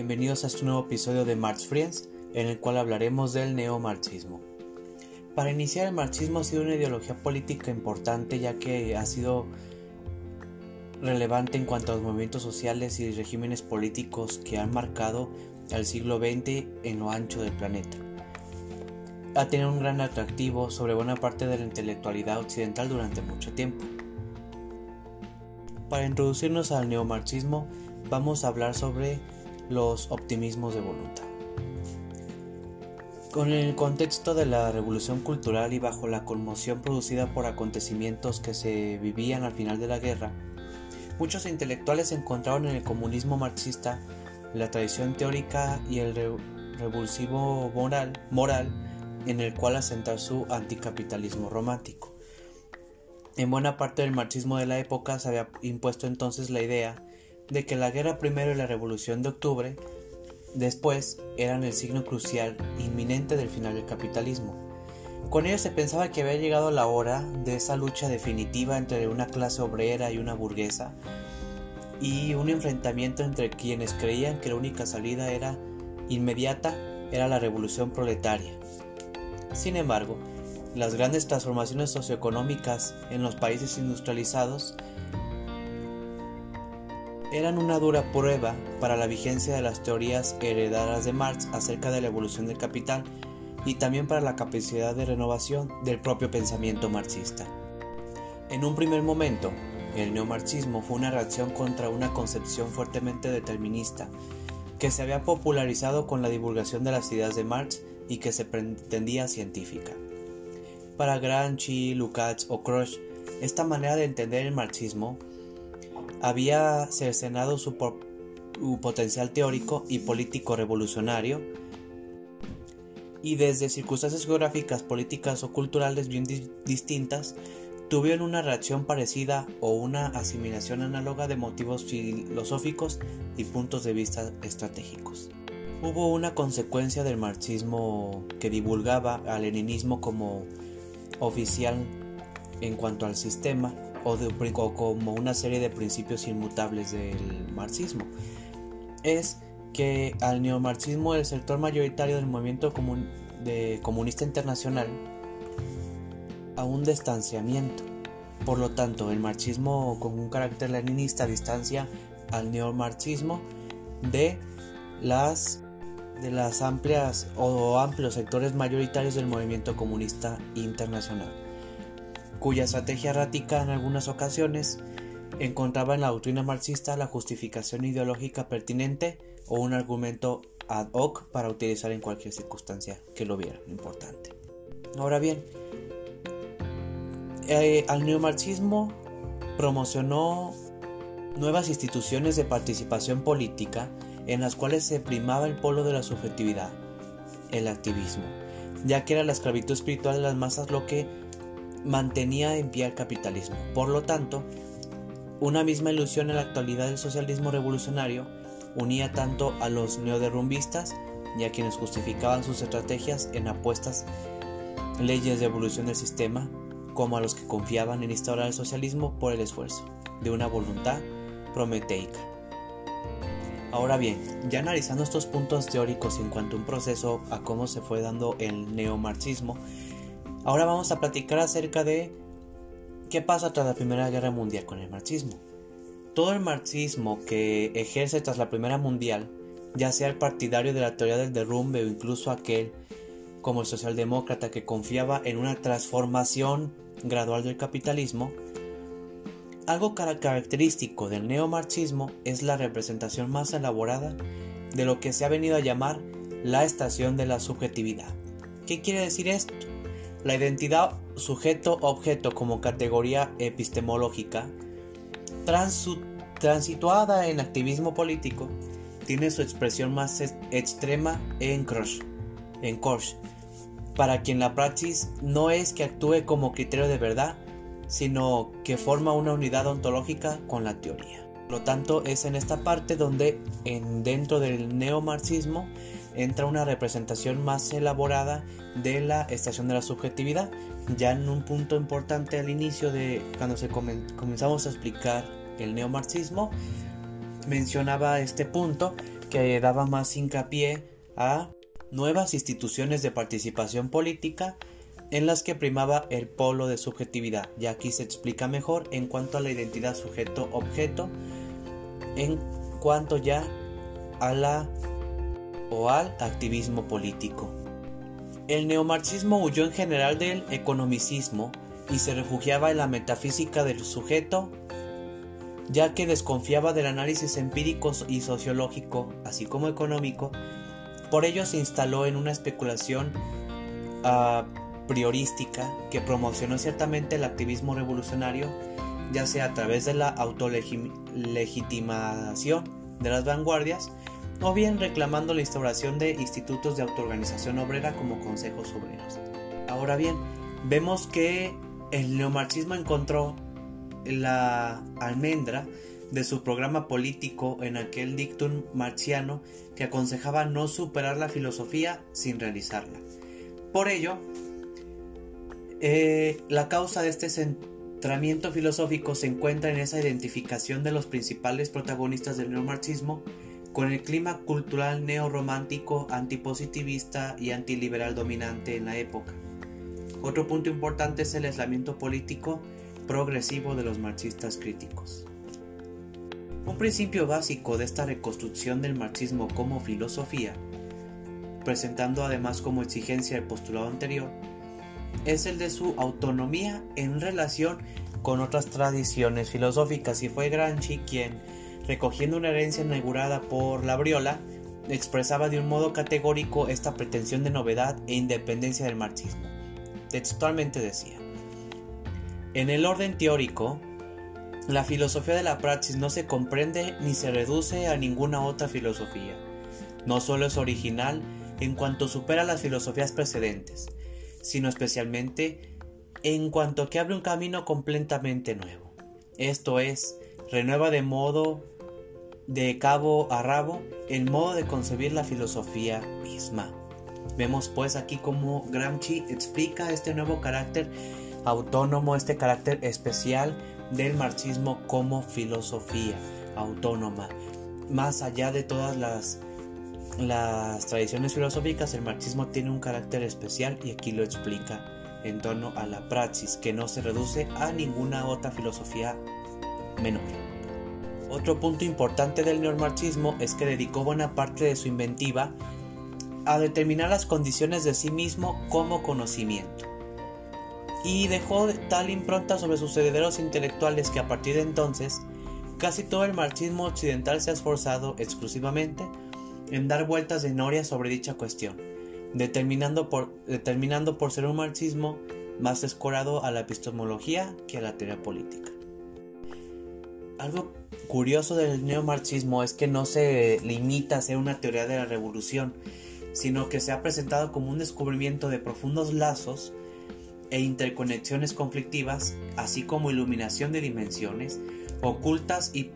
Bienvenidos a este nuevo episodio de Marx Friends, en el cual hablaremos del neomarxismo. Para iniciar, el marxismo ha sido una ideología política importante ya que ha sido relevante en cuanto a los movimientos sociales y regímenes políticos que han marcado al siglo XX en lo ancho del planeta. Ha tenido un gran atractivo sobre buena parte de la intelectualidad occidental durante mucho tiempo. Para introducirnos al neomarxismo, vamos a hablar sobre los optimismos de voluntad. Con el contexto de la revolución cultural y bajo la conmoción producida por acontecimientos que se vivían al final de la guerra, muchos intelectuales encontraron en el comunismo marxista la tradición teórica y el revulsivo moral, moral en el cual asentar su anticapitalismo romántico. En buena parte del marxismo de la época se había impuesto entonces la idea de que la guerra primero y la revolución de octubre después eran el signo crucial inminente del final del capitalismo. Con ello se pensaba que había llegado la hora de esa lucha definitiva entre una clase obrera y una burguesa y un enfrentamiento entre quienes creían que la única salida era inmediata era la revolución proletaria. Sin embargo, las grandes transformaciones socioeconómicas en los países industrializados eran una dura prueba para la vigencia de las teorías heredadas de Marx acerca de la evolución del capital y también para la capacidad de renovación del propio pensamiento marxista. En un primer momento, el neomarxismo fue una reacción contra una concepción fuertemente determinista que se había popularizado con la divulgación de las ideas de Marx y que se pretendía científica. Para Gramsci, Lukács o Crush, esta manera de entender el marxismo había cercenado su, potencial teórico y político revolucionario y desde circunstancias geográficas, políticas o culturales bien distintas, tuvieron una reacción parecida o una asimilación análoga de motivos filosóficos y puntos de vista estratégicos. Hubo una consecuencia del marxismo que divulgaba al leninismo como oficial en cuanto al sistema o, como una serie de principios inmutables del marxismo. Es que al neomarxismo el sector mayoritario del movimiento de comunista internacional a un distanciamiento. Por lo tanto, el marxismo con un carácter leninista distancia al neomarxismo de las de las amplias o amplios sectores mayoritarios del movimiento comunista internacional cuya estrategia errática en algunas ocasiones encontraba en la doctrina marxista la justificación ideológica pertinente o un argumento ad hoc para utilizar en cualquier circunstancia que lo viera importante. Ahora bien, eh, al neomarxismo promocionó nuevas instituciones de participación política en las cuales se primaba el polo de la subjetividad, el activismo, ya que era la esclavitud espiritual de las masas lo que mantenía en pie al capitalismo. Por lo tanto, una misma ilusión en la actualidad del socialismo revolucionario unía tanto a los neoderrumbistas y a quienes justificaban sus estrategias en apuestas leyes de evolución del sistema, como a los que confiaban en instaurar el socialismo por el esfuerzo de una voluntad prometeica. Ahora bien, ya analizando estos puntos teóricos en cuanto a un proceso a cómo se fue dando el neomarxismo, Ahora vamos a platicar acerca de qué pasa tras la Primera Guerra Mundial con el marxismo. Todo el marxismo que ejerce tras la Primera Mundial, ya sea el partidario de la teoría del derrumbe o incluso aquel como el socialdemócrata que confiaba en una transformación gradual del capitalismo, algo característico del neomarxismo es la representación más elaborada de lo que se ha venido a llamar la estación de la subjetividad. ¿Qué quiere decir esto? La identidad sujeto-objeto como categoría epistemológica, transituada en activismo político, tiene su expresión más extrema en Krosh, en para quien la praxis no es que actúe como criterio de verdad, sino que forma una unidad ontológica con la teoría. Por lo tanto, es en esta parte donde en, dentro del neomarxismo entra una representación más elaborada de la estación de la subjetividad, ya en un punto importante al inicio de cuando se comenzamos a explicar el neomarxismo, mencionaba este punto que daba más hincapié a nuevas instituciones de participación política en las que primaba el polo de subjetividad, y aquí se explica mejor en cuanto a la identidad sujeto-objeto, en cuanto ya a la o al activismo político. El neomarxismo huyó en general del economicismo y se refugiaba en la metafísica del sujeto, ya que desconfiaba del análisis empírico y sociológico, así como económico, por ello se instaló en una especulación a priorística que promocionó ciertamente el activismo revolucionario, ya sea a través de la autolegitimación de las vanguardias, o bien reclamando la instauración de institutos de autoorganización obrera como consejos obreros. Ahora bien, vemos que el neomarxismo encontró la almendra de su programa político en aquel dictum marxiano que aconsejaba no superar la filosofía sin realizarla. Por ello, eh, la causa de este centramiento filosófico se encuentra en esa identificación de los principales protagonistas del neomarxismo con el clima cultural neorromántico, antipositivista y antiliberal dominante en la época. Otro punto importante es el aislamiento político progresivo de los marxistas críticos. Un principio básico de esta reconstrucción del marxismo como filosofía, presentando además como exigencia el postulado anterior, es el de su autonomía en relación con otras tradiciones filosóficas y fue Gramsci quien, recogiendo una herencia inaugurada por la Briola, expresaba de un modo categórico esta pretensión de novedad e independencia del marxismo. Textualmente decía, en el orden teórico, la filosofía de la praxis no se comprende ni se reduce a ninguna otra filosofía. No solo es original en cuanto supera las filosofías precedentes, sino especialmente en cuanto que abre un camino completamente nuevo. Esto es, renueva de modo de cabo a rabo el modo de concebir la filosofía misma. Vemos pues aquí cómo Gramsci explica este nuevo carácter autónomo, este carácter especial del marxismo como filosofía autónoma. Más allá de todas las las tradiciones filosóficas, el marxismo tiene un carácter especial y aquí lo explica en torno a la praxis, que no se reduce a ninguna otra filosofía menor. Otro punto importante del neomarxismo es que dedicó buena parte de su inventiva a determinar las condiciones de sí mismo como conocimiento. Y dejó tal impronta sobre sus herederos intelectuales que a partir de entonces casi todo el marxismo occidental se ha esforzado exclusivamente en dar vueltas de noria sobre dicha cuestión, determinando por, determinando por ser un marxismo más escorado a la epistemología que a la teoría política. Algo curioso del neomarxismo es que no se limita a ser una teoría de la revolución, sino que se ha presentado como un descubrimiento de profundos lazos e interconexiones conflictivas, así como iluminación de dimensiones ocultas y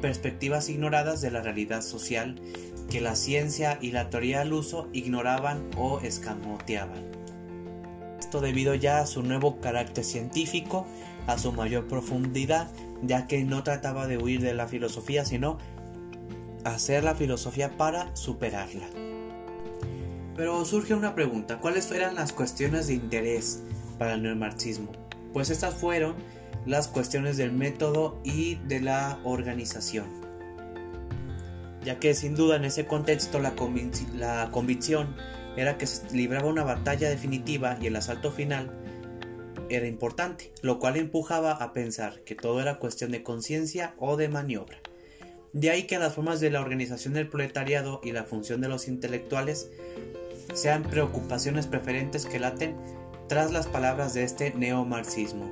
perspectivas ignoradas de la realidad social que la ciencia y la teoría del uso ignoraban o escamoteaban. Esto debido ya a su nuevo carácter científico, a su mayor profundidad, ya que no trataba de huir de la filosofía, sino hacer la filosofía para superarla. Pero surge una pregunta, ¿cuáles eran las cuestiones de interés para el neomarxismo? Pues estas fueron las cuestiones del método y de la organización. Ya que sin duda en ese contexto la, convicción era que se libraba una batalla definitiva y el asalto final era importante, lo cual empujaba a pensar que todo era cuestión de conciencia o de maniobra. De ahí que las formas de la organización del proletariado y la función de los intelectuales sean preocupaciones preferentes que laten tras las palabras de este neomarxismo.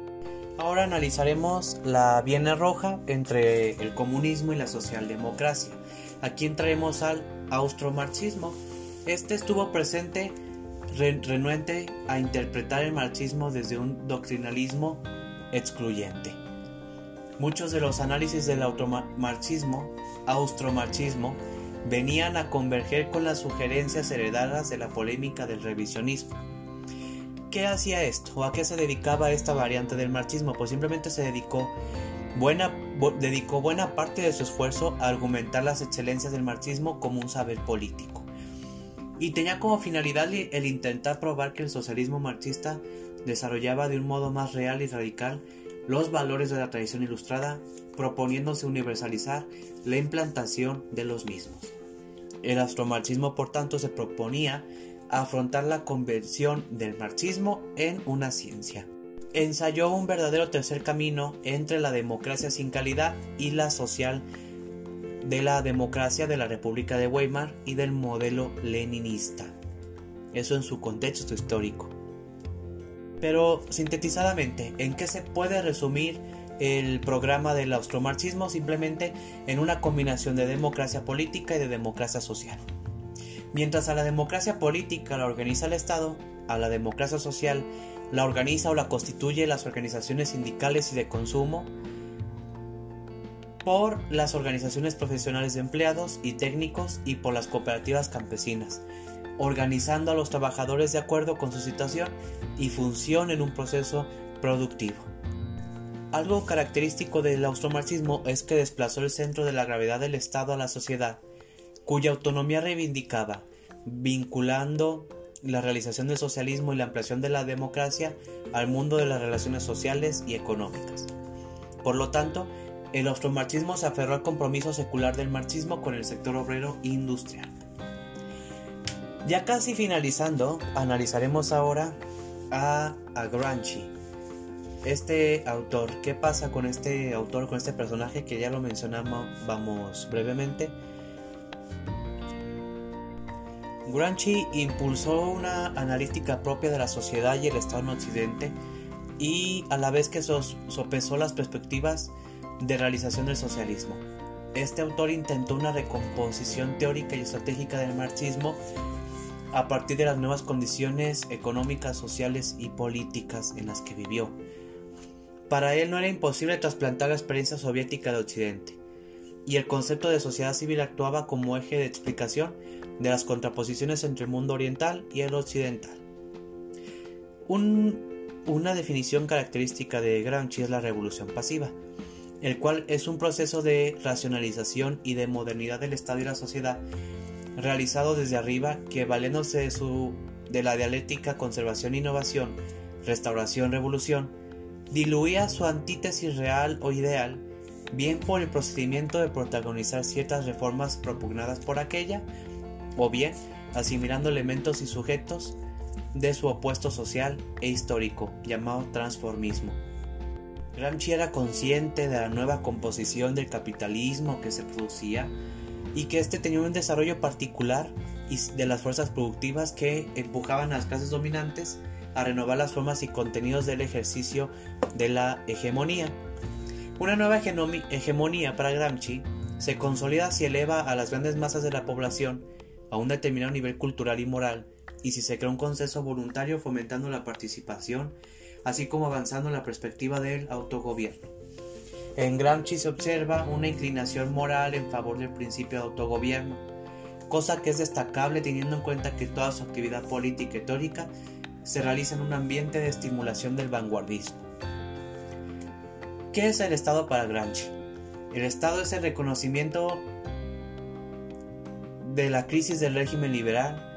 Ahora analizaremos la Viena Roja entre el comunismo y la socialdemocracia. Aquí entraremos al austromarxismo. Este estuvo presente renuente a interpretar el marxismo desde un doctrinalismo excluyente. Muchos de los análisis del automarxismo, austromarxismo, venían a converger con las sugerencias heredadas de la polémica del revisionismo. ¿Qué hacía esto? ¿O a qué se dedicaba esta variante del marxismo? Pues simplemente se dedicó buena, dedicó buena parte de su esfuerzo a argumentar las excelencias del marxismo como un saber político. Y tenía como finalidad el intentar probar que el socialismo marxista desarrollaba de un modo más real y radical los valores de la tradición ilustrada, proponiéndose universalizar la implantación de los mismos. El astromarxismo, por tanto, se proponía afrontar la conversión del marxismo en una ciencia. Ensayó un verdadero tercer camino entre la democracia sin calidad y la social de la democracia de la República de Weimar y del modelo leninista. Eso en su contexto histórico. Pero sintetizadamente, ¿en qué se puede resumir el programa del austromarxismo? Simplemente en una combinación de democracia política y de democracia social. Mientras a la democracia política la organiza el Estado, a la democracia social la organiza o la constituye las organizaciones sindicales y de consumo, por las organizaciones profesionales de empleados y técnicos y por las cooperativas campesinas, organizando a los trabajadores de acuerdo con su situación y función en un proceso productivo. Algo característico del austromarxismo es que desplazó el centro de la gravedad del Estado a la sociedad, cuya autonomía reivindicaba, vinculando la realización del socialismo y la ampliación de la democracia al mundo de las relaciones sociales y económicas. Por lo tanto, el austromarxismo se aferró al compromiso secular del marxismo con el sector obrero industrial. Ya casi finalizando, analizaremos ahora a, a Gramsci. Este autor, ¿qué pasa con este autor, con este personaje que ya lo mencionamos vamos brevemente? Gramsci impulsó una analítica propia de la sociedad y el Estado en Occidente y a la vez que sopesó las perspectivas de realización del socialismo. Este autor intentó una recomposición teórica y estratégica del marxismo a partir de las nuevas condiciones económicas, sociales y políticas en las que vivió. Para él no era imposible trasplantar la experiencia soviética de Occidente, y el concepto de sociedad civil actuaba como eje de explicación de las contraposiciones entre el mundo oriental y el occidental. una definición característica de Gramsci es la revolución pasiva, el cual es un proceso de racionalización y de modernidad del Estado y la sociedad realizado desde arriba que valiéndose de, de la dialéctica conservación-innovación, restauración-revolución, diluía su antítesis real o ideal, bien por el procedimiento de protagonizar ciertas reformas propugnadas por aquella, o bien asimilando elementos y sujetos de su opuesto social e histórico, llamado transformismo. Gramsci era consciente de la nueva composición del capitalismo que se producía y que éste tenía un desarrollo particular de las fuerzas productivas que empujaban a las clases dominantes a renovar las formas y contenidos del ejercicio de la hegemonía. Una nueva hegemonía para Gramsci se consolida si eleva a las grandes masas de la población a un determinado nivel cultural y moral y si se crea un consenso voluntario fomentando la participación, así como avanzando en la perspectiva del autogobierno. En Gramsci se observa una inclinación moral en favor del principio de autogobierno, cosa que es destacable teniendo en cuenta que toda su actividad política y teórica se realiza en un ambiente de estimulación del vanguardismo. ¿Qué es el Estado para Gramsci? El Estado es el reconocimiento de la crisis del régimen liberal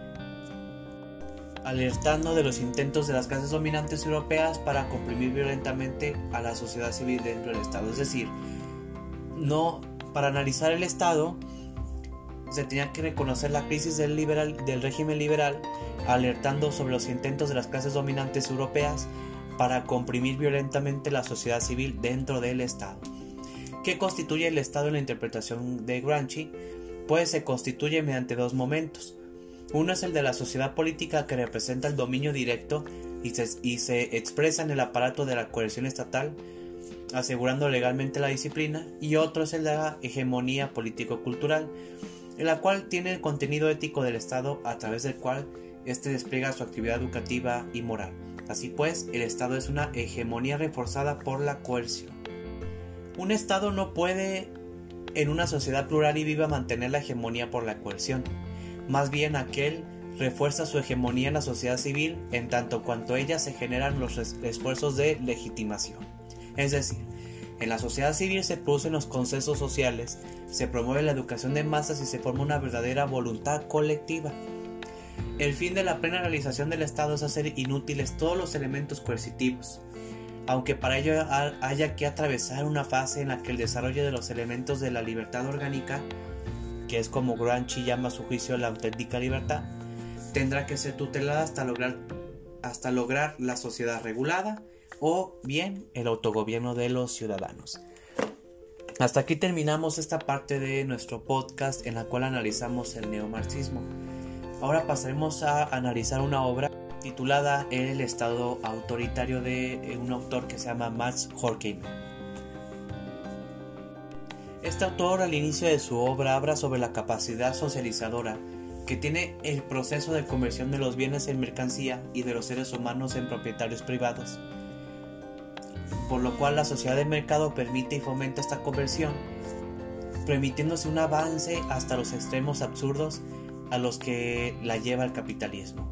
alertando de los intentos de las clases dominantes europeas para comprimir violentamente a la sociedad civil dentro del Estado. Es decir, no para analizar el Estado se tenía que reconocer la crisis del, liberal, del régimen liberal, alertando sobre los intentos de las clases dominantes europeas para comprimir violentamente la sociedad civil dentro del Estado. ¿Qué constituye el Estado en la interpretación de Gramsci? Pues se constituye mediante dos momentos uno es el de la sociedad política que representa el dominio directo y se, expresa en el aparato de la coerción estatal, asegurando legalmente la disciplina, y otro es el de la hegemonía político-cultural, en la cual tiene el contenido ético del Estado a través del cual éste despliega su actividad educativa y moral. Así pues, el Estado es una hegemonía reforzada por la coerción. Un Estado no puede, en una sociedad plural y viva, mantener la hegemonía por la coerción más bien aquel refuerza su hegemonía en la sociedad civil en tanto cuanto ella se generan los esfuerzos de legitimación. Es decir, En la sociedad civil se producen los consensos sociales, se promueve la educación de masas y se forma una verdadera voluntad colectiva. El fin de la plena realización del Estado es hacer inútiles todos los elementos coercitivos, aunque para ello haya que atravesar una fase en la que el desarrollo de los elementos de la libertad orgánica, que es como Gramsci llama su juicio la auténtica libertad, tendrá que ser tutelada hasta lograr, hasta lograr la sociedad regulada o bien el autogobierno de los ciudadanos. Hasta aquí terminamos esta parte de nuestro podcast en la cual analizamos el neomarxismo. Ahora pasaremos a analizar una obra titulada El Estado autoritario de un autor que se llama Max Horkheimer. Este autor al inicio de su obra habla sobre la capacidad socializadora que tiene el proceso de conversión de los bienes en mercancía y de los seres humanos en propietarios privados, por lo cual la sociedad de mercado permite y fomenta esta conversión, permitiéndose un avance hasta los extremos absurdos a los que la lleva el capitalismo.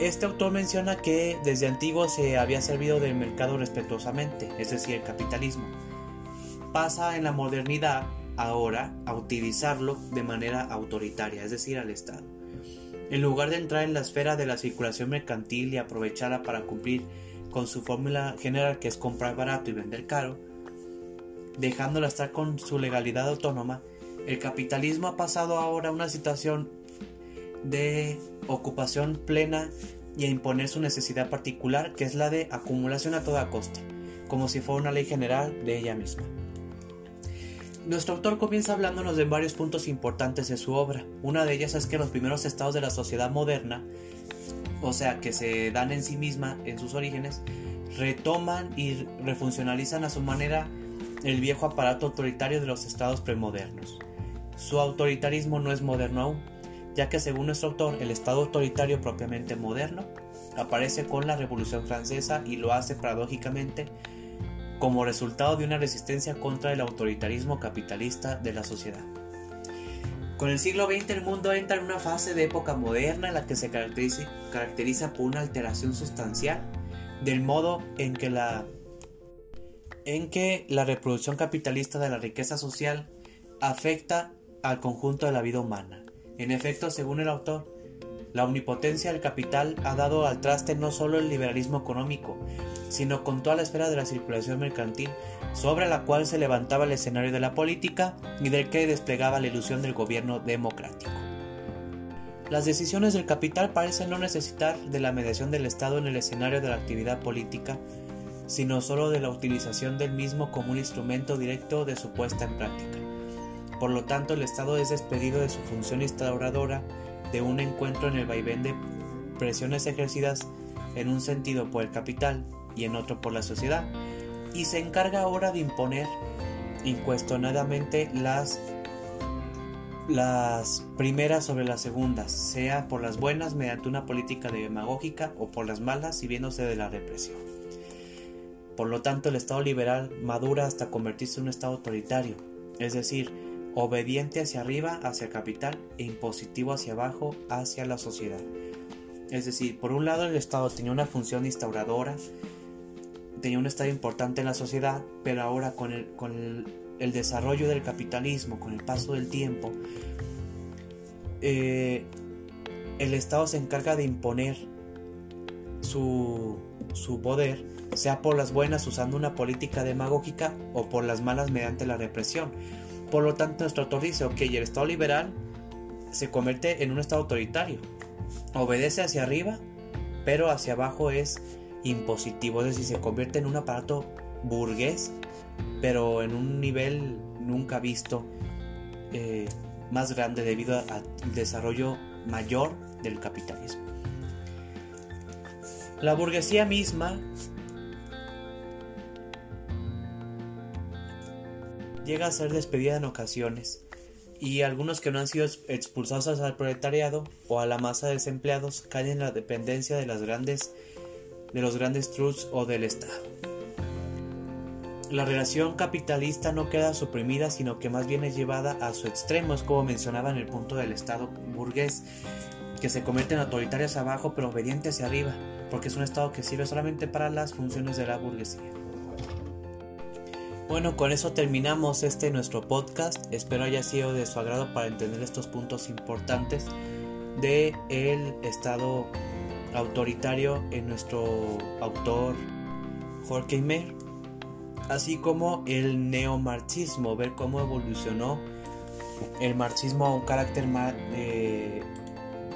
Este autor menciona que desde antiguo se había servido del mercado respetuosamente, es decir, el capitalismo. Pasa en la modernidad ahora a utilizarlo de manera autoritaria, es decir, al Estado. En lugar de entrar en la esfera de la circulación mercantil y aprovecharla para cumplir con su fórmula general que es comprar barato y vender caro, dejándola estar con su legalidad autónoma, el capitalismo ha pasado ahora a una situación de ocupación plena y a imponer su necesidad particular, que es la de acumulación a toda costa, como si fuera una ley general de ella misma. Nuestro autor comienza hablándonos de varios puntos importantes de su obra. Una de ellas es que los primeros estados de la sociedad moderna, o sea, que se dan en sí misma en sus orígenes, retoman y refuncionalizan a su manera el viejo aparato autoritario de los estados premodernos. Su autoritarismo no es moderno aún, ya que según nuestro autor el Estado autoritario propiamente moderno aparece con la Revolución Francesa y lo hace paradójicamente como resultado de una resistencia contra el autoritarismo capitalista de la sociedad. Con el siglo XX el mundo entra en una fase de época moderna en la que se caracteriza, por una alteración sustancial del modo en que la en que la reproducción capitalista de la riqueza social afecta al conjunto de la vida humana. En efecto, según el autor, la omnipotencia del capital ha dado al traste no solo el liberalismo económico, sino con toda la esfera de la circulación mercantil, sobre la cual se levantaba el escenario de la política y del que desplegaba la ilusión del gobierno democrático. Las decisiones del capital parecen no necesitar de la mediación del Estado en el escenario de la actividad política, sino solo de la utilización del mismo como un instrumento directo de su puesta en práctica. Por lo tanto, el Estado es despedido de su función instauradora de un encuentro en el vaivén de presiones ejercidas en un sentido por el capital y en otro por la sociedad, y se encarga ahora de imponer incuestionadamente las las primeras sobre las segundas, sea por las buenas mediante una política demagógica o por las malas sirviéndose de la represión. Por lo tanto, el Estado liberal madura hasta convertirse en un Estado autoritario, es decir, obediente hacia arriba, hacia el capital, e impositivo hacia abajo, hacia la sociedad. Es decir, por un lado el Estado tenía una función instauradora, tenía un estado importante en la sociedad, pero ahora con el, desarrollo del capitalismo, con el paso del tiempo, eh, el Estado se encarga de imponer su, su poder, sea por las buenas usando una política demagógica o por las malas mediante la represión. Por lo tanto, nuestro autor dice, ok, el Estado liberal se convierte en un Estado autoritario. Obedece hacia arriba, pero hacia abajo es impositivo, es decir, se convierte en un aparato burgués, pero en un nivel nunca visto eh, más grande debido al desarrollo mayor del capitalismo. La burguesía misma llega a ser despedida en ocasiones, y algunos que no han sido expulsados al proletariado o a la masa de desempleados caen en la dependencia de, las grandes, de los grandes trusts o del Estado. La relación capitalista no queda suprimida, sino que más bien es llevada a su extremo, es como mencionaba en el punto del Estado burgués, que se convierte en autoritarios abajo pero obediente hacia arriba, porque es un Estado que sirve solamente para las funciones de la burguesía. Bueno, con eso terminamos este nuestro podcast. Espero haya sido de su agrado para entender estos puntos importantes de el estado autoritario en nuestro autor Jorge Mer, así como el neomarxismo, ver cómo evolucionó el marxismo a un carácter de,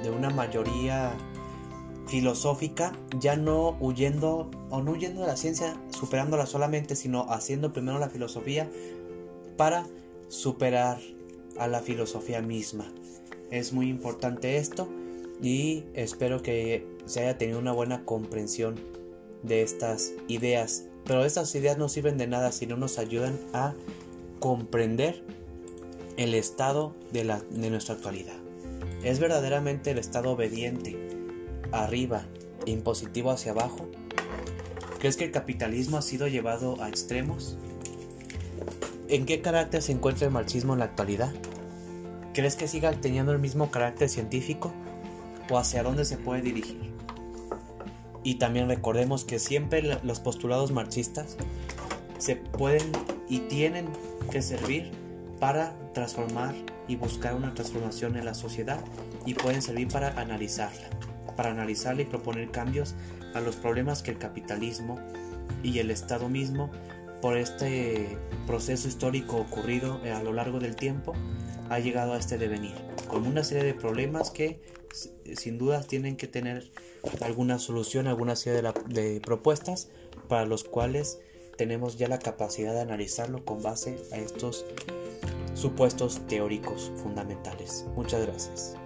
de una mayoría filosófica, ya no huyendo o no huyendo de la ciencia, superándola solamente, sino haciendo primero la filosofía para superar a la filosofía misma. Es muy importante esto y espero que se haya tenido una buena comprensión de estas ideas. Pero estas ideas no sirven de nada si no nos ayudan a comprender el estado de, la, de nuestra actualidad. ¿Es verdaderamente el estado obediente arriba impositivo hacia abajo? ¿Crees que el capitalismo ha sido llevado a extremos? ¿En qué carácter se encuentra el marxismo en la actualidad? ¿Crees que siga teniendo el mismo carácter científico? ¿O hacia dónde se puede dirigir? Y también recordemos que siempre los postulados marxistas se pueden y tienen que servir para transformar y buscar una transformación en la sociedad y pueden servir para analizarla, para analizarla y proponer cambios a los problemas que el capitalismo y el Estado mismo por este proceso histórico ocurrido a lo largo del tiempo ha llegado a este devenir, con una serie de problemas que sin duda tienen que tener alguna solución, alguna serie de, de propuestas para los cuales tenemos ya la capacidad de analizarlo con base a estos supuestos teóricos fundamentales. Muchas gracias.